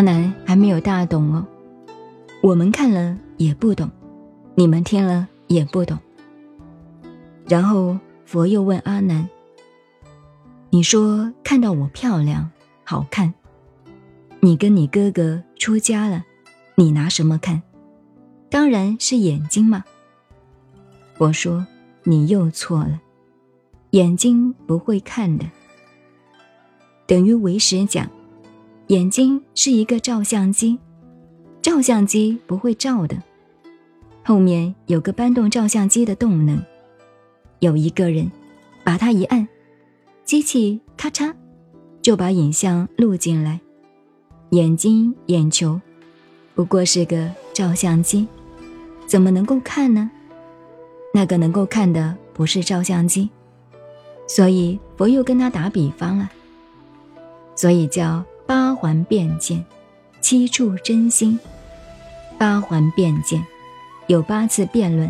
阿难还没有大懂哦，我们看了也不懂，你们听了也不懂。然后佛又问阿难：“你说看到我漂亮好看，你跟你哥哥出家了，你拿什么看？当然是眼睛嘛。”我说：“你又错了，眼睛不会看的。”等于为师讲，眼睛是一个照相机，照相机不会照的，后面有个搬动照相机的动能，有一个人把它一按，机器咔嚓就把影像录进来。眼睛眼球不过是个照相机，怎么能够看呢？那个能够看的不是照相机，所以佛又跟他打比方了。所以叫八环辩见，七处真心。八环辩见，有八次辩论，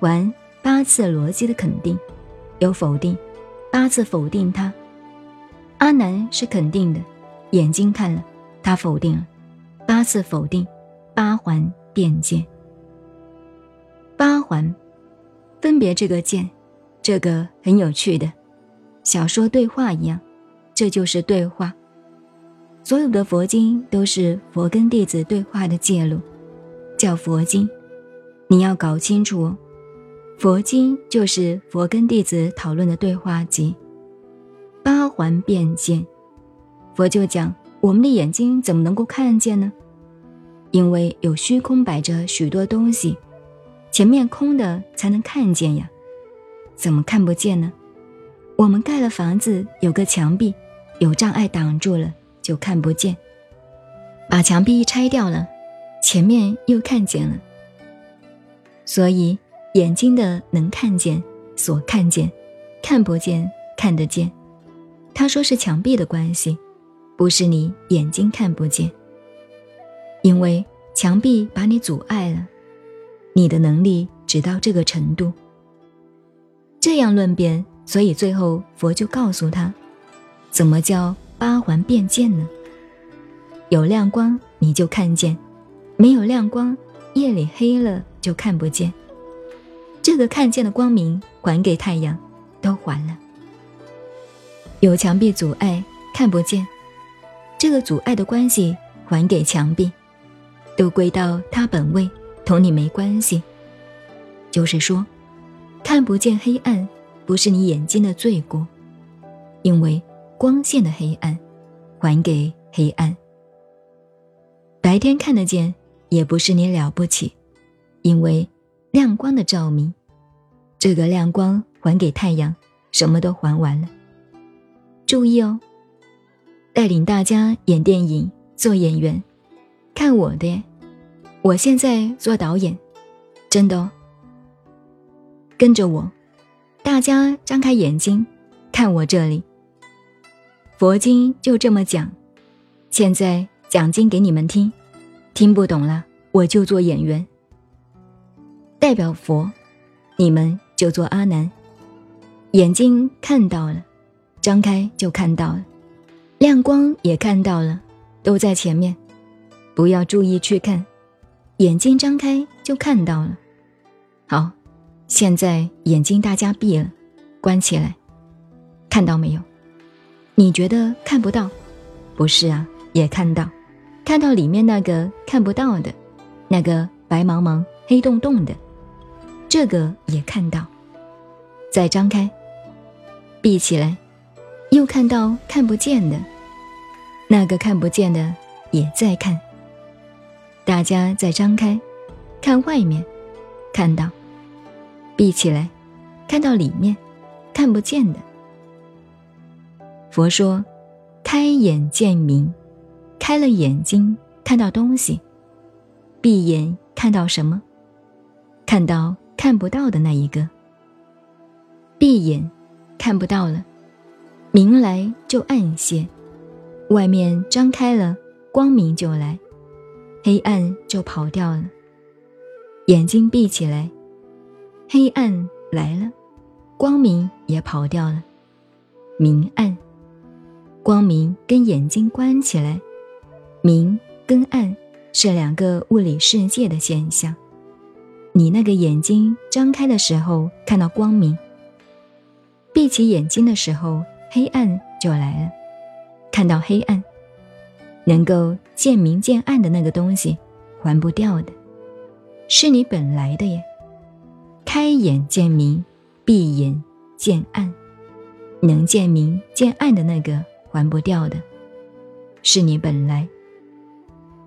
完八次逻辑的肯定，有否定，八次否定他。阿难是肯定的，眼睛看了，他否定了，八次否定，八环辩见。八环，分别这个见，这个很有趣的，小说对话一样。这就是对话，所有的佛经都是佛跟弟子对话的记录，叫佛经。你要搞清楚哦，佛经就是佛跟弟子讨论的对话集。八环辩见，佛就讲我们的眼睛怎么能够看见呢？因为有虚空摆着许多东西，前面空的才能看见呀，怎么看不见呢？我们盖了房子，有个墙壁。有障碍挡住了，就看不见。把墙壁一拆掉了，前面又看见了。所以眼睛的能看见，所看见，看不见，看得见。他说是墙壁的关系，不是你眼睛看不见。因为墙壁把你阻碍了，你的能力只到这个程度。这样论辩，所以最后佛就告诉他。怎么叫八环变见呢？有亮光你就看见，没有亮光，夜里黑了就看不见。这个看见的光明还给太阳，都还了。有墙壁阻碍看不见，这个阻碍的关系还给墙壁，都归到它本位，同你没关系。就是说，看不见黑暗，不是你眼睛的罪过，因为。光线的黑暗，还给黑暗。白天看得见，也不是你了不起，因为亮光的照明，这个亮光还给太阳，什么都还完了。注意哦，带领大家演电影，做演员，看我的，我现在做导演，真的哦。跟着我，大家张开眼睛，看我这里。佛经就这么讲，现在讲经给你们听，听不懂了我就做演员，代表佛，你们就做阿难，眼睛看到了，张开就看到了，亮光也看到了，都在前面，不要注意去看，眼睛张开就看到了。好，现在眼睛大家闭了，关起来，看到没有？你觉得看不到？不是啊，也看到，看到里面那个看不到的，那个白茫茫、黑洞洞的，这个也看到。再张开，闭起来，又看到看不见的，那个看不见的也在看。大家再张开，看外面，看到，闭起来，看到里面看不见的。佛说：“开眼见明，开了眼睛看到东西；闭眼看到什么？看到看不到的那一个。闭眼看不到了，明来就暗些；外面张开了，光明就来，黑暗就跑掉了。眼睛闭起来，黑暗来了，光明也跑掉了，明暗。”光明跟眼睛关起来，明跟暗是两个物理世界的现象。你那个眼睛张开的时候看到光明，闭起眼睛的时候黑暗就来了，看到黑暗。能够见明见暗的那个东西，还不掉的，是你本来的耶。开眼见明，闭眼见暗，能见明见暗的那个还不掉的，是你本来。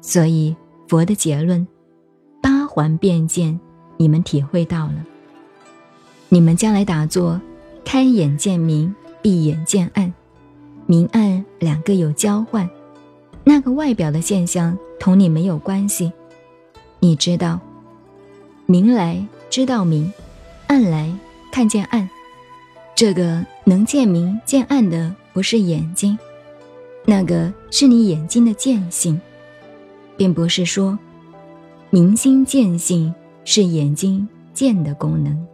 所以佛的结论，八环变见。你们体会到了，你们将来打坐，开眼见明，闭眼见暗，明暗两个有交换，那个外表的现象同你没有关系。你知道，明来知道明，暗来看见暗，这个能见明见暗的不是眼睛，那个是你眼睛的见性，并不是说明心见性。是眼睛见的功能。